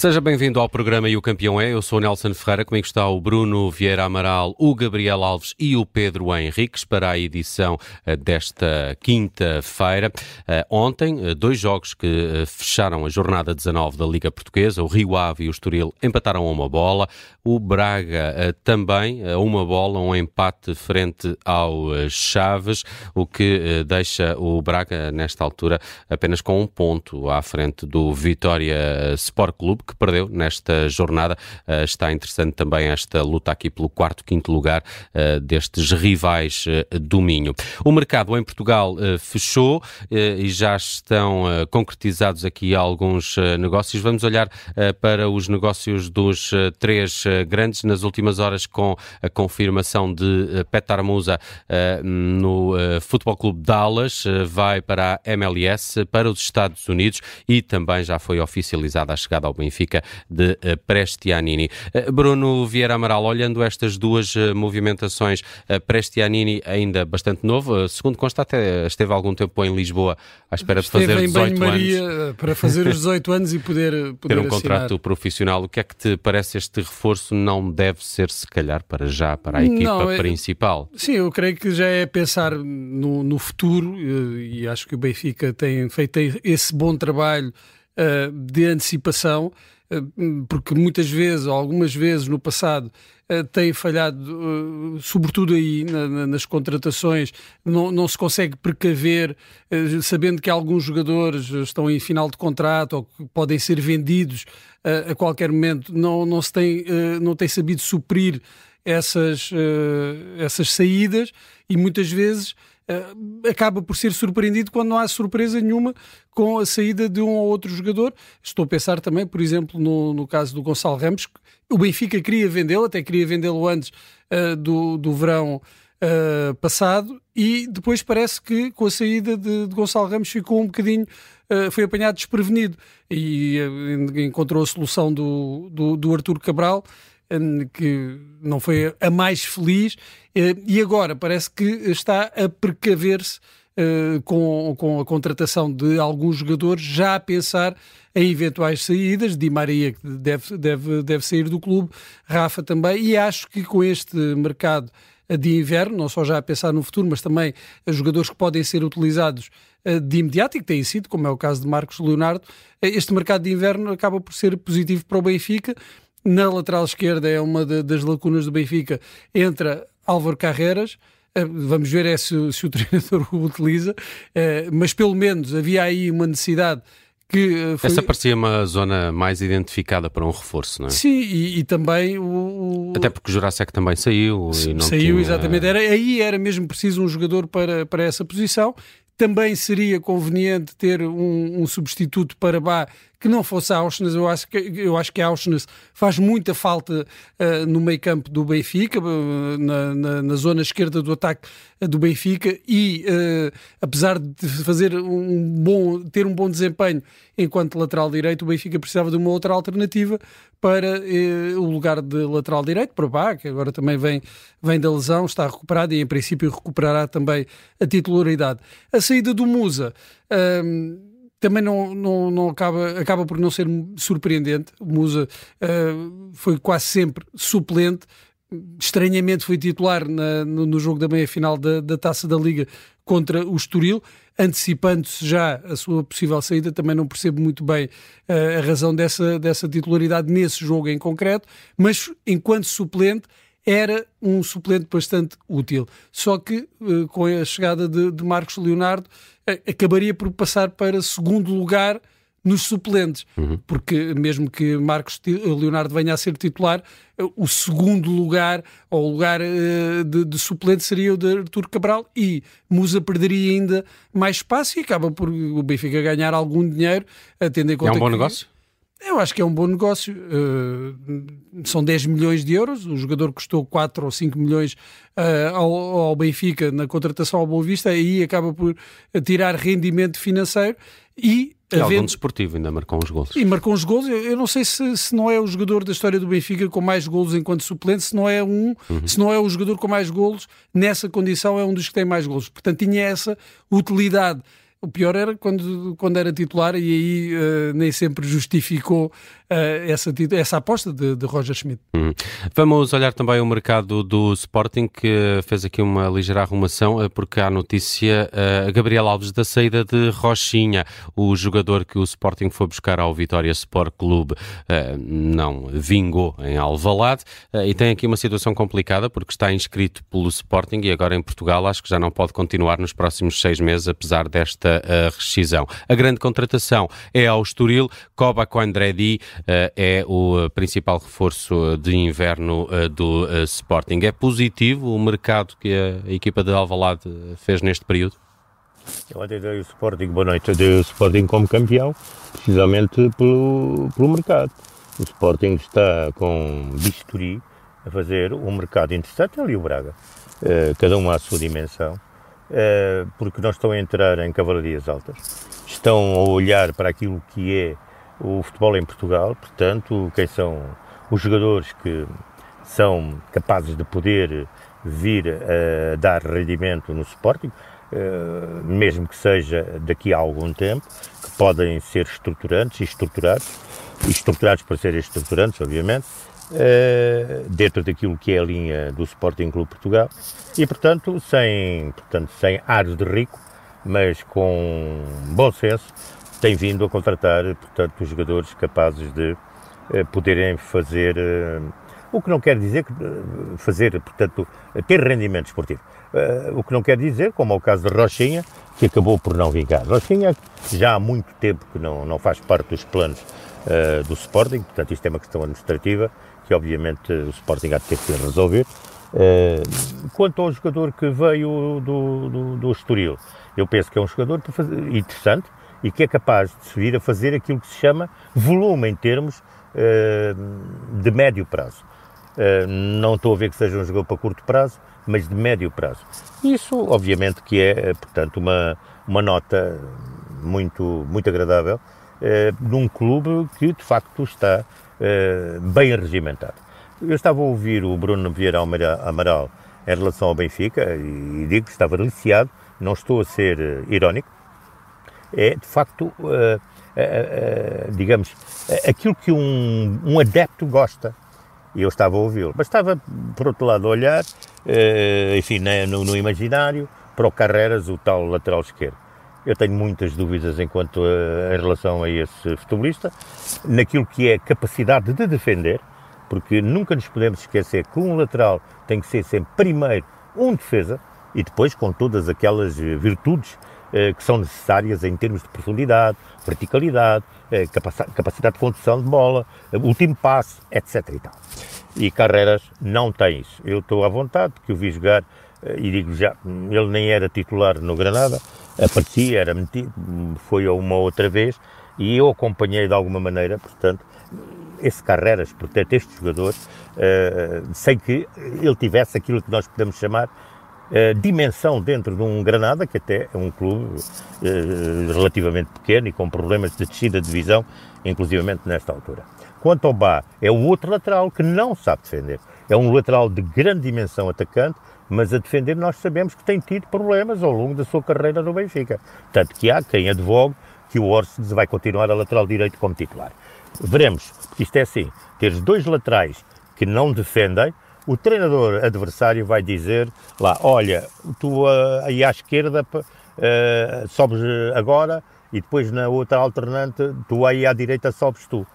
Seja bem-vindo ao programa E o Campeão é. Eu sou Nelson Ferreira, comigo está o Bruno Vieira Amaral, o Gabriel Alves e o Pedro Henriques para a edição eh, desta quinta-feira. Eh, ontem, eh, dois jogos que fecharam a jornada 19 da Liga Portuguesa, o Rio Ave e o Estoril empataram a uma bola, o Braga também a uma bola, um empate frente ao Chaves, o que deixa o Braga nesta altura apenas com um ponto à frente do Vitória Sport Clube, que perdeu nesta jornada. Está interessante também esta luta aqui pelo quarto, quinto lugar destes rivais do Minho. O mercado em Portugal fechou e já estão concretizados aqui alguns negócios. Vamos olhar para os negócios dos três grandes nas últimas horas com a confirmação de Petar Musa no Futebol Clube Dallas, vai para a MLS, para os Estados Unidos e também já foi oficializada a chegada ao Benfica de eh, Prestianini. Eh, Bruno Vieira Amaral, olhando estas duas eh, movimentações, Prestianini ainda bastante novo, segundo consta até esteve algum tempo em Lisboa à espera esteve de fazer 18 em Maria anos. para fazer os 18 anos e poder, poder ter um assinar. contrato profissional. O que é que te parece este reforço não deve ser se calhar para já para a equipa não, é, principal? Sim, eu creio que já é pensar no, no futuro e acho que o Benfica tem feito esse bom trabalho uh, de antecipação, porque muitas vezes, ou algumas vezes no passado, uh, tem falhado, sobretudo aí na, na, nas contratações, não, não se consegue precaver, sabendo que alguns jogadores estão em final de contrato ou que podem ser vendidos a qualquer momento, não, não se tem, não tem sabido suprir essas, essas saídas e muitas vezes acaba por ser surpreendido quando não há surpresa nenhuma com a saída de um ou outro jogador. Estou a pensar também, por exemplo, no, no caso do Gonçalo Ramos, o Benfica queria vendê-lo, até queria vendê-lo antes uh, do, do verão uh, passado, e depois parece que com a saída de, de Gonçalo Ramos ficou um bocadinho. foi apanhado desprevenido e encontrou a solução do, do, do Cabral que não foi a mais feliz, eh, e agora parece que está a precaver-se eh, com, com a contratação de alguns jogadores, já a pensar em eventuais saídas. Di Maria, que deve, deve, deve sair do clube, Rafa também, e acho que com este mercado de inverno, não só já a pensar no futuro, mas também jogadores que podem ser utilizados eh, de imediato e que têm sido, como é o caso de Marcos Leonardo, este mercado de inverno acaba por ser positivo para o Benfica na lateral esquerda é uma de, das lacunas do Benfica. Entra Álvaro Carreras. Eh, vamos ver é se, se o treinador o utiliza, eh, mas pelo menos havia aí uma necessidade que eh, foi... Essa parecia uma zona mais identificada para um reforço, não é? Sim, e, e também o, Até porque o Jurassic também saiu e não Saiu, tinha... exatamente. Era, aí era mesmo preciso um jogador para, para essa posição. Também seria conveniente ter um, um substituto para Bá que não fosse Auschwitz. Eu acho que, eu acho que Auschwitz faz muita falta uh, no meio campo do Benfica, uh, na, na, na, zona esquerda do ataque uh, do Benfica e apesar de fazer um bom, ter um bom desempenho enquanto lateral direito, o Benfica precisava de uma outra alternativa para o lugar de lateral direito, para Bá, que agora também vem, vem da lesão, está recuperado e em princípio recuperará também a titularidade. A saída do Musa também não, não, não acaba, acaba por não ser surpreendente. O Musa uh, foi quase sempre suplente, estranhamente foi titular na, no, no, jogo da meia-final da, da Taça da Liga contra o Estoril, antecipando-se já a sua possível saída, também não percebo muito bem uh, a razão dessa, dessa titularidade nesse jogo em concreto, mas enquanto suplente era um suplente bastante útil. Só que uh, com a chegada de, de Marcos Leonardo acabaria por passar para segundo lugar nos suplentes, uhum. porque mesmo que Marcos Leonardo venha a ser titular, o segundo lugar, ou o lugar uh, de, de, suplente seria o de Artur Cabral e Musa perderia ainda mais espaço e acaba por o Benfica ganhar algum dinheiro, tendo em conta É um bom que, negócio? Eu acho que é um bom negócio. Uh, são 10 milhões de euros. O jogador custou 4 ou 5 milhões uh, ao, ao, Benfica na contratação ao Boa Vista. Aí acaba por tirar rendimento financeiro e. E havendo... algum desportivo ainda marcou uns gols. E marcou uns gols. Eu, eu não sei se, se, não é o jogador da história do Benfica com mais gols enquanto suplente, se não é um, uhum. se não é o jogador com mais gols nessa condição, é um dos que tem mais gols. Portanto, tinha essa utilidade o pior era quando, quando era titular e aí uh, nem sempre justificou essa, essa aposta de, de Roger Schmidt. Uhum. Vamos olhar também o mercado do Sporting, que fez aqui uma ligeira arrumação, porque há notícia, uh, Gabriel Alves, da saída de Rochinha, o jogador que o Sporting foi buscar ao Vitória Sport Clube, não vingou em Alvalade, e tem aqui uma situação complicada, porque está inscrito pelo Sporting e agora em Portugal acho que já não pode continuar nos próximos seis meses, apesar desta rescisão. A grande contratação é ao Estoril, Coba Coandredi é o principal reforço de inverno do Sporting. É positivo o mercado que a equipa de Alvalade fez neste período? Eu até dei o Sporting, boa noite, eu dei o Sporting como campeão, precisamente pelo, pelo mercado. O Sporting está com bisturi a fazer um mercado interessante, ali o Braga, cada um à sua dimensão, porque não estão a entrar em cavalarias altas, estão a olhar para aquilo que é o futebol em Portugal, portanto, quem são os jogadores que são capazes de poder vir a dar rendimento no Sporting, eh, mesmo que seja daqui a algum tempo, que podem ser estruturantes e estruturados, e estruturados para serem estruturantes, obviamente, eh, dentro daquilo que é a linha do Sporting Clube Portugal, e portanto sem, portanto, sem ares de rico, mas com bom senso, tem vindo a contratar, portanto, jogadores capazes de eh, poderem fazer o que não quer dizer que eh, fazer, portanto, ter rendimento esportivo. O que não quer dizer, como é o caso de Rochinha, que acabou por não vingar. Rochinha já há muito tempo que não, não faz parte dos planos do Sporting, portanto isto é uma questão administrativa que obviamente o Sporting há de ter que resolver. Quanto ao jogador que veio do, do, do Estoril, eu penso que é um jogador interessante e que é capaz de vir a fazer aquilo que se chama volume em termos de médio prazo. Eh, não estou a ver que seja um jogador para curto prazo, mas de médio prazo. Isso, obviamente, que é, eh, portanto, uma, uma nota muito, muito agradável uh, num clube que, de facto, está uh, bem regimentado. Eu estava a ouvir o Bruno Vieira Amaral em relação ao Benfica e digo que estava deliciado, não estou a ser uh, irónico, é, de facto, digamos, aquilo que um, um adepto gosta e eu estava a ouvi-lo. Mas estava, por outro lado, a olhar, enfim, no, no, imaginário, para o Carreras, o tal lateral esquerdo. Eu tenho muitas dúvidas enquanto em relação a esse futebolista, naquilo que é capacidade de defender, porque nunca nos podemos esquecer que um lateral tem que ser sempre primeiro um defesa e depois com todas aquelas virtudes que são necessárias em termos de profundidade, verticalidade, eh, capacidade de condução de bola, eh, último passe, etc. E, tal. e Carreras não tem isso. Eu estou à vontade, porque o vi jogar e digo já, ele nem era titular no Granada, aparecia, era metido, foi uma outra vez e eu acompanhei de alguma maneira, portanto, esse Carreras, portanto, este jogador, sem que ele tivesse aquilo que nós podemos chamar uh, dimensão dentro de um Granada, que até é um clube uh, relativamente pequeno e com problemas de descida de divisão, inclusivamente nesta altura. Quanto ao Bá, é o outro lateral que não sabe defender. É um lateral de grande dimensão atacante, mas a defender nós sabemos que tem tido problemas ao longo da sua carreira no Benfica. Tanto que há quem advogue que o Orsic vai continuar a lateral direito como titular. Veremos, porque isto é assim, teres dois laterais que não defendem, o treinador adversário vai dizer lá, olha, tu uh, aí à esquerda uh, sobes agora e depois na outra alternante, tu aí à direita sobes tu.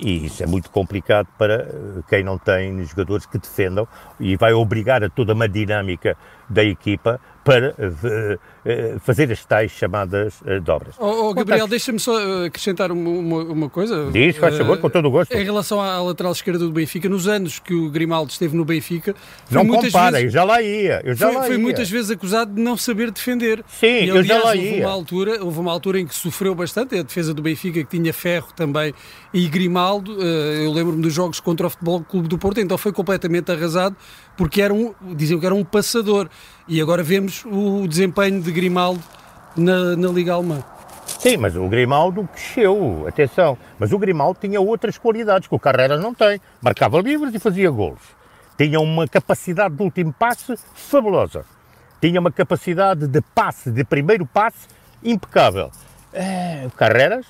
E isso é muito complicado para quem não tem jogadores que defendam e vai obrigar a toda uma dinâmica da equipa para uh, fazer as tais chamadas uh, dobras. Oh, oh Gabriel, deixa-me só acrescentar uma, uma, coisa. Diz, faz favor, com todo o gosto. Em relação à lateral esquerda do Benfica, nos anos que o Grimaldo esteve no Benfica... Não comparem, vezes, já lá ia, eu já foi, lá foi ia. muitas vezes acusado de não saber defender. Sim, e, aliás, eu já lá ia. Houve uma, altura, houve uma altura em que sofreu bastante, a defesa do Benfica, que tinha ferro também, e Grimaldo, eu lembro-me dos jogos contra o Futebol Clube do Porto, então foi completamente arrasado, porque era um, diziam que era um passador. E agora vemos o desempenho de Grimaldo na, na Liga Alemã. Sim, mas o Grimaldo cresceu, atenção. Mas o Grimaldo tinha outras qualidades que o Carreras não tem. Marcava livres e fazia golos. Tinha uma capacidade de último passe fabulosa. Tinha uma capacidade de passe, de primeiro passe, impecável. É, o Carreras,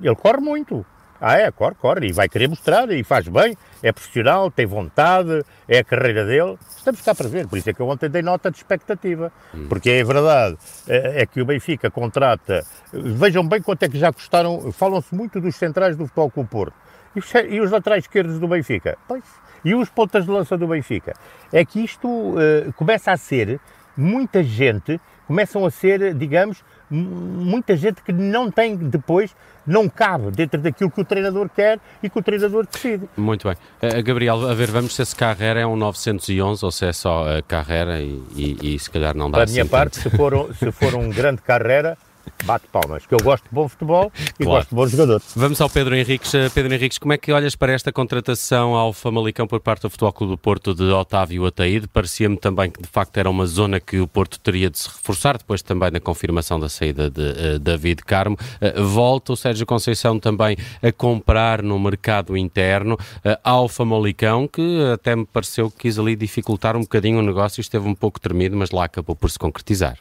ele corre muito. Ah, é, corre, corre, e vai querer mostrar, e faz bem, é profissional, tem vontade, é a carreira dele. Estamos cá para ver, por isso é que eu ontem dei nota de expectativa. Hum. Porque é verdade, é, é, que o Benfica contrata, vejam bem quanto é que já custaram, falam-se muito dos centrais do Futebol com o Porto. E os, e os laterais esquerdos do Benfica? Pois, e os pontas de lança do Benfica? É que isto uh, começa a ser, muita gente, começam a ser, digamos, muita gente que não tem depois, não cabe dentro daquilo que o treinador quer e que o treinador decide. Muito bem. Uh, Gabriel, a ver, vamos se esse Carrera é um 911 ou se é só a Carrera e, e, e, se calhar não dá Para a minha assim parte, se for, se for um grande Carrera, bate palmas, que eu gosto de bom futebol e claro. gosto de bons jogadores. Vamos ao Pedro Henriques. Eh, Pedro Henriques, como é que olhas para esta contratação ao Famalicão por parte do Futebol Clube do Porto de Otávio Ataíde? Parecia-me também que de facto era uma zona que o Porto teria de se reforçar, depois também da confirmação da saída de uh, David Carmo. Uh, volta o Sérgio Conceição também a comprar no mercado interno uh, ao Famalicão, que até me pareceu que quis ali dificultar um bocadinho o negócio, esteve um pouco tremido, mas lá acabou por se concretizar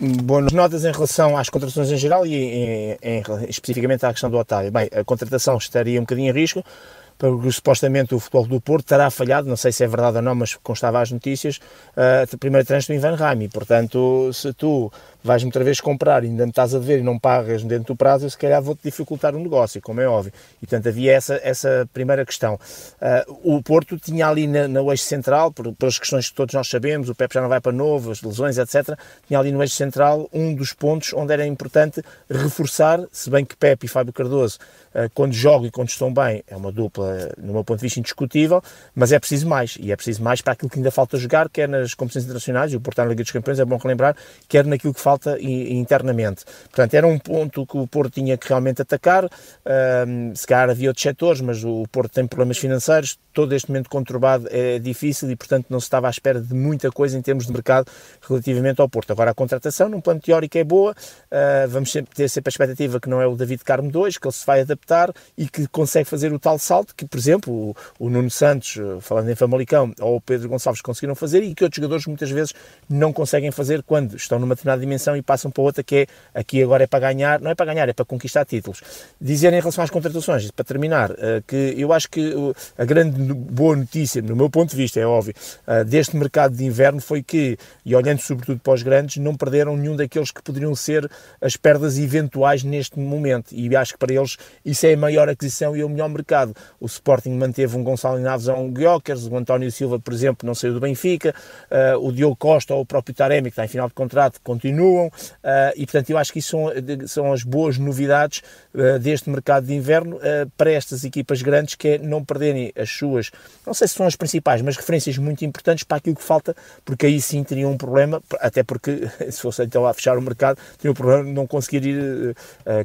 boas notas em relação às contratações em geral e em, em, especificamente à questão do Otávio. Bem, a contratação estaria um bocadinho em risco, porque supostamente o futebol do Porto terá falhado, não sei se é verdade ou não, mas constava as notícias, a primeira trânsito do Ivan Raimi. Portanto, se tu vais-me outra vez comprar e ainda me estás a ver e não pagas dentro do prazo, eu se calhar vou-te dificultar o negócio, como é óbvio. E portanto havia essa, essa primeira questão. Uh, o Porto tinha ali na, na eixo central, por, pelas questões que todos nós sabemos, o Pepe já não vai para novo, as lesões, etc. Tinha ali no eixo central um dos pontos onde era importante reforçar, se bem que Pepe e Fábio Cardoso, uh, quando jogam e quando estão bem, é uma dupla, no meu ponto de vista, indiscutível, mas é preciso mais. E é preciso mais para aquilo que ainda falta jogar, quer nas competições internacionais, e o Porto na Liga dos Campeões, é bom relembrar, quer naquilo que falta falta internamente. Portanto, era um ponto que o Porto tinha que realmente atacar. se calhar havia outros setores, mas o Porto tem problemas financeiros. Todo este momento conturbado é difícil e, portanto, não se estava à espera de muita coisa em termos de mercado relativamente ao Porto. Agora, a contratação, num plano teórico, é boa. Uh, vamos ter sempre a expectativa que não é o David Carmo 2, que ele se vai adaptar e que consegue fazer o tal salto que, por exemplo, o, o Nuno Santos, falando em Famalicão, ou o Pedro Gonçalves conseguiram fazer e que outros jogadores muitas vezes não conseguem fazer quando estão numa determinada dimensão e passam para outra que é aqui agora é para ganhar, não é para ganhar, é para conquistar títulos. Dizer em relação às contratações, para terminar, eh, que eu acho que a grande boa notícia, no meu ponto de vista, é óbvio, eh, deste mercado de inverno foi que, e olhando sobretudo para os grandes, não perderam nenhum daqueles que poderiam ser as perdas eventuais neste momento. E acho que para eles isso é a maior aquisição e é o melhor mercado. O Sporting manteve um Gonçalo Naves a um Guiocers, o António Silva, por exemplo, não saiu do Benfica, eh, o Diogo Costa ou o próprio Taremi, que está em final de contrato, continua continuam, uh, e portanto eu acho que isso são, são as boas novidades uh, deste mercado de inverno uh, para estas equipas grandes, que é não perderem as suas, não sei se são as principais, mas referências muito importantes para aquilo que falta, porque aí sim teriam um problema, até porque se fosse então a fechar o mercado, teriam um problema de não conseguir ir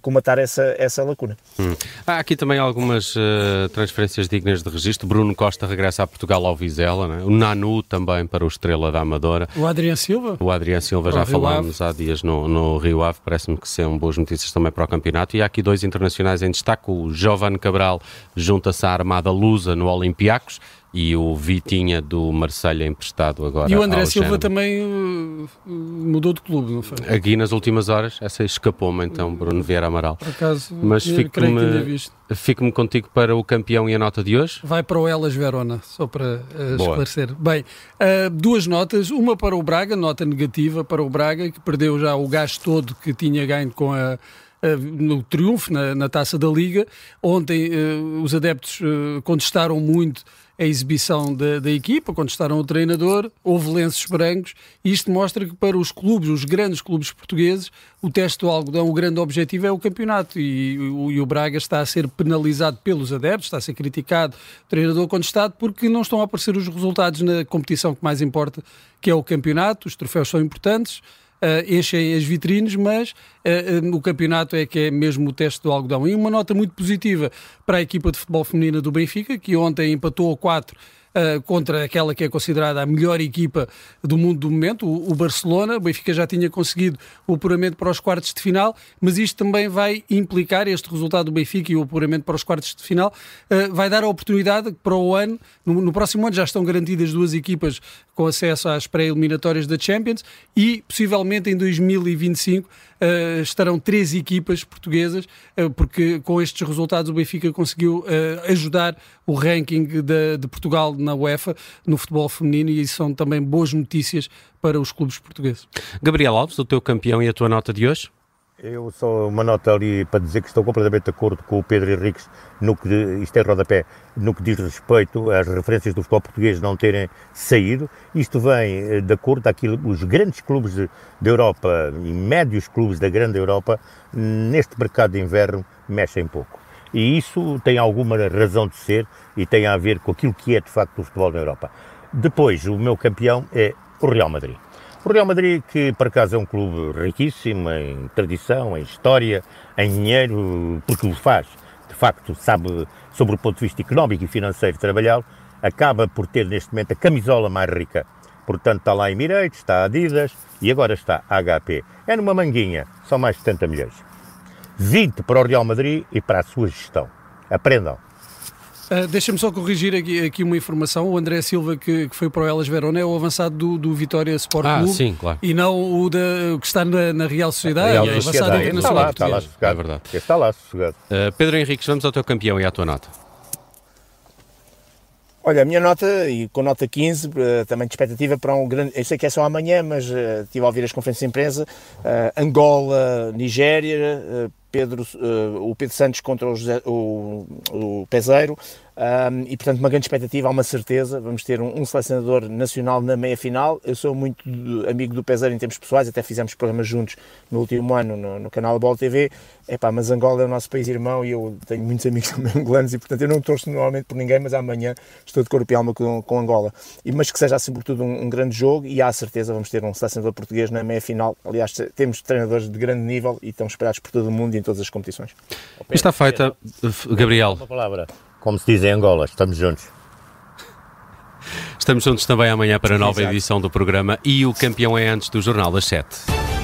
comatar essa, essa lacuna. Hum. Há aqui também algumas transferências dignas de registro. Bruno Costa regressa a Portugal ao Vizela, né? o Nanu também para o Estrela da Amadora. O Adriano Silva? O Adriano Silva, já falámos há dias no, no Rio Ave, parece-me que são boas notícias também para o campeonato. E há aqui dois internacionais em destaque: o Giovanni Cabral junta-se à Armada Lusa no Olympiacos e o Vitinha do Marselha emprestado agora. E o André Silva Género. também uh, mudou de clube, não foi? Aqui nas últimas horas, essa escapou-me então, Bruno Vieira Amaral. Por acaso, Mas fico-me fico contigo para o campeão e a nota de hoje. Vai para o Elas Verona, só para uh, esclarecer. Bem, uh, duas notas, uma para o Braga, nota negativa para o Braga, que perdeu já o gasto todo que tinha ganho com a no triunfo na, na, taça da Liga. Ontem uh, os adeptos uh, contestaram muito a exibição da, da, equipa, contestaram o treinador, houve lenços brancos, e isto mostra que para os clubes, os grandes clubes portugueses, o teste do algodão, o grande objetivo é o campeonato, e, e, e o Braga está a ser penalizado pelos adeptos, está a ser criticado, o treinador contestado, porque não estão a aparecer os resultados na competição que mais importa, que é o campeonato, os troféus são importantes, enchem as vitrines, mas uh, o campeonato é que é mesmo o teste do algodão. E uma nota muito positiva para a equipa de futebol feminina do Benfica, que ontem empatou a 4 uh, contra aquela que é considerada a melhor equipa do mundo do momento, o, o, Barcelona. O Benfica já tinha conseguido o apuramento para os quartos de final, mas isto também vai implicar, este resultado do Benfica e o apuramento para os quartos de final, uh, vai dar a oportunidade para o ano, no, no próximo ano já estão garantidas duas equipas com acesso às pré-eliminatórias da Champions e possivelmente em 2025 uh, estarão três equipas portuguesas, uh, porque com estes resultados o Benfica conseguiu ajudar o ranking de, de Portugal na UEFA no futebol feminino e são também boas notícias para os clubes portugueses. Gabriel Alves, o teu campeão e a tua nota de hoje? Eu só uma nota ali para dizer que estou completamente de acordo com o Pedro Henriques, no que, isto é rodapé, no que diz respeito às referências do futebol português não terem saído. Isto vem eh, de acordo àquilo os grandes clubes da Europa e médios clubes da grande Europa, neste mercado de inverno, mexem pouco. E isso tem alguma razão de ser e tem a ver com aquilo que é de facto o futebol na Europa. Depois, o meu campeão é o Real Madrid. O Real Madrid, que por acaso é um clube riquíssimo em tradição, em história, em dinheiro, porque o faz, de facto, sabe sobre o ponto de vista económico e financeiro trabalhar, acaba por ter neste momento a camisola mais rica. Portanto, está lá Emirates, está Adidas e agora está HP. É numa manguinha, são mais de 70 milhões. 20 para o Real Madrid e para a sua gestão. Aprendam. Uh, Deixa-me só corrigir aqui, aqui, uma informação. O André Silva, que, que, foi para o Elas Verona, é o avançado do, do Vitória Sport ah, Clube. Sim, claro. E não o, da, que está na, na Real Sociedade. Real é Sociedade. Está lá, está lá sossegado. É verdade. Está lá sossegado. Uh, Pedro Henrique, vamos ao teu campeão e à tua nota. Olha, a minha nota, e com nota 15, eh, também de expectativa para um grande. Eu sei que é só amanhã, mas estive a ouvir as conferências de imprensa. Angola, Nigéria, Pedro, uh, o Pedro Santos contra o, José, o, o Peseiro um, e portanto uma grande expectativa, há uma certeza, vamos ter um, um selecionador nacional na meia final, eu sou muito amigo do Peseiro em termos pessoais, até fizemos programas juntos no último ano no, no canal Bola TV, Epá, mas Angola é o nosso país irmão e eu tenho muitos amigos também angolanos e portanto eu não torço normalmente por ninguém, mas amanhã estou de corpo e alma com, com Angola, e, mas que seja assim por tudo um, um grande jogo e há certeza vamos ter um selecionador português na meia final, aliás temos treinadores de grande nível e estão esperados por todo o mundo em todas as competições. Está feita, Gabriel. Uma palavra. Como se diz em Angola, estamos juntos. Estamos juntos também amanhã para a nova Exato. edição do programa e o campeão é antes do Jornal das 7.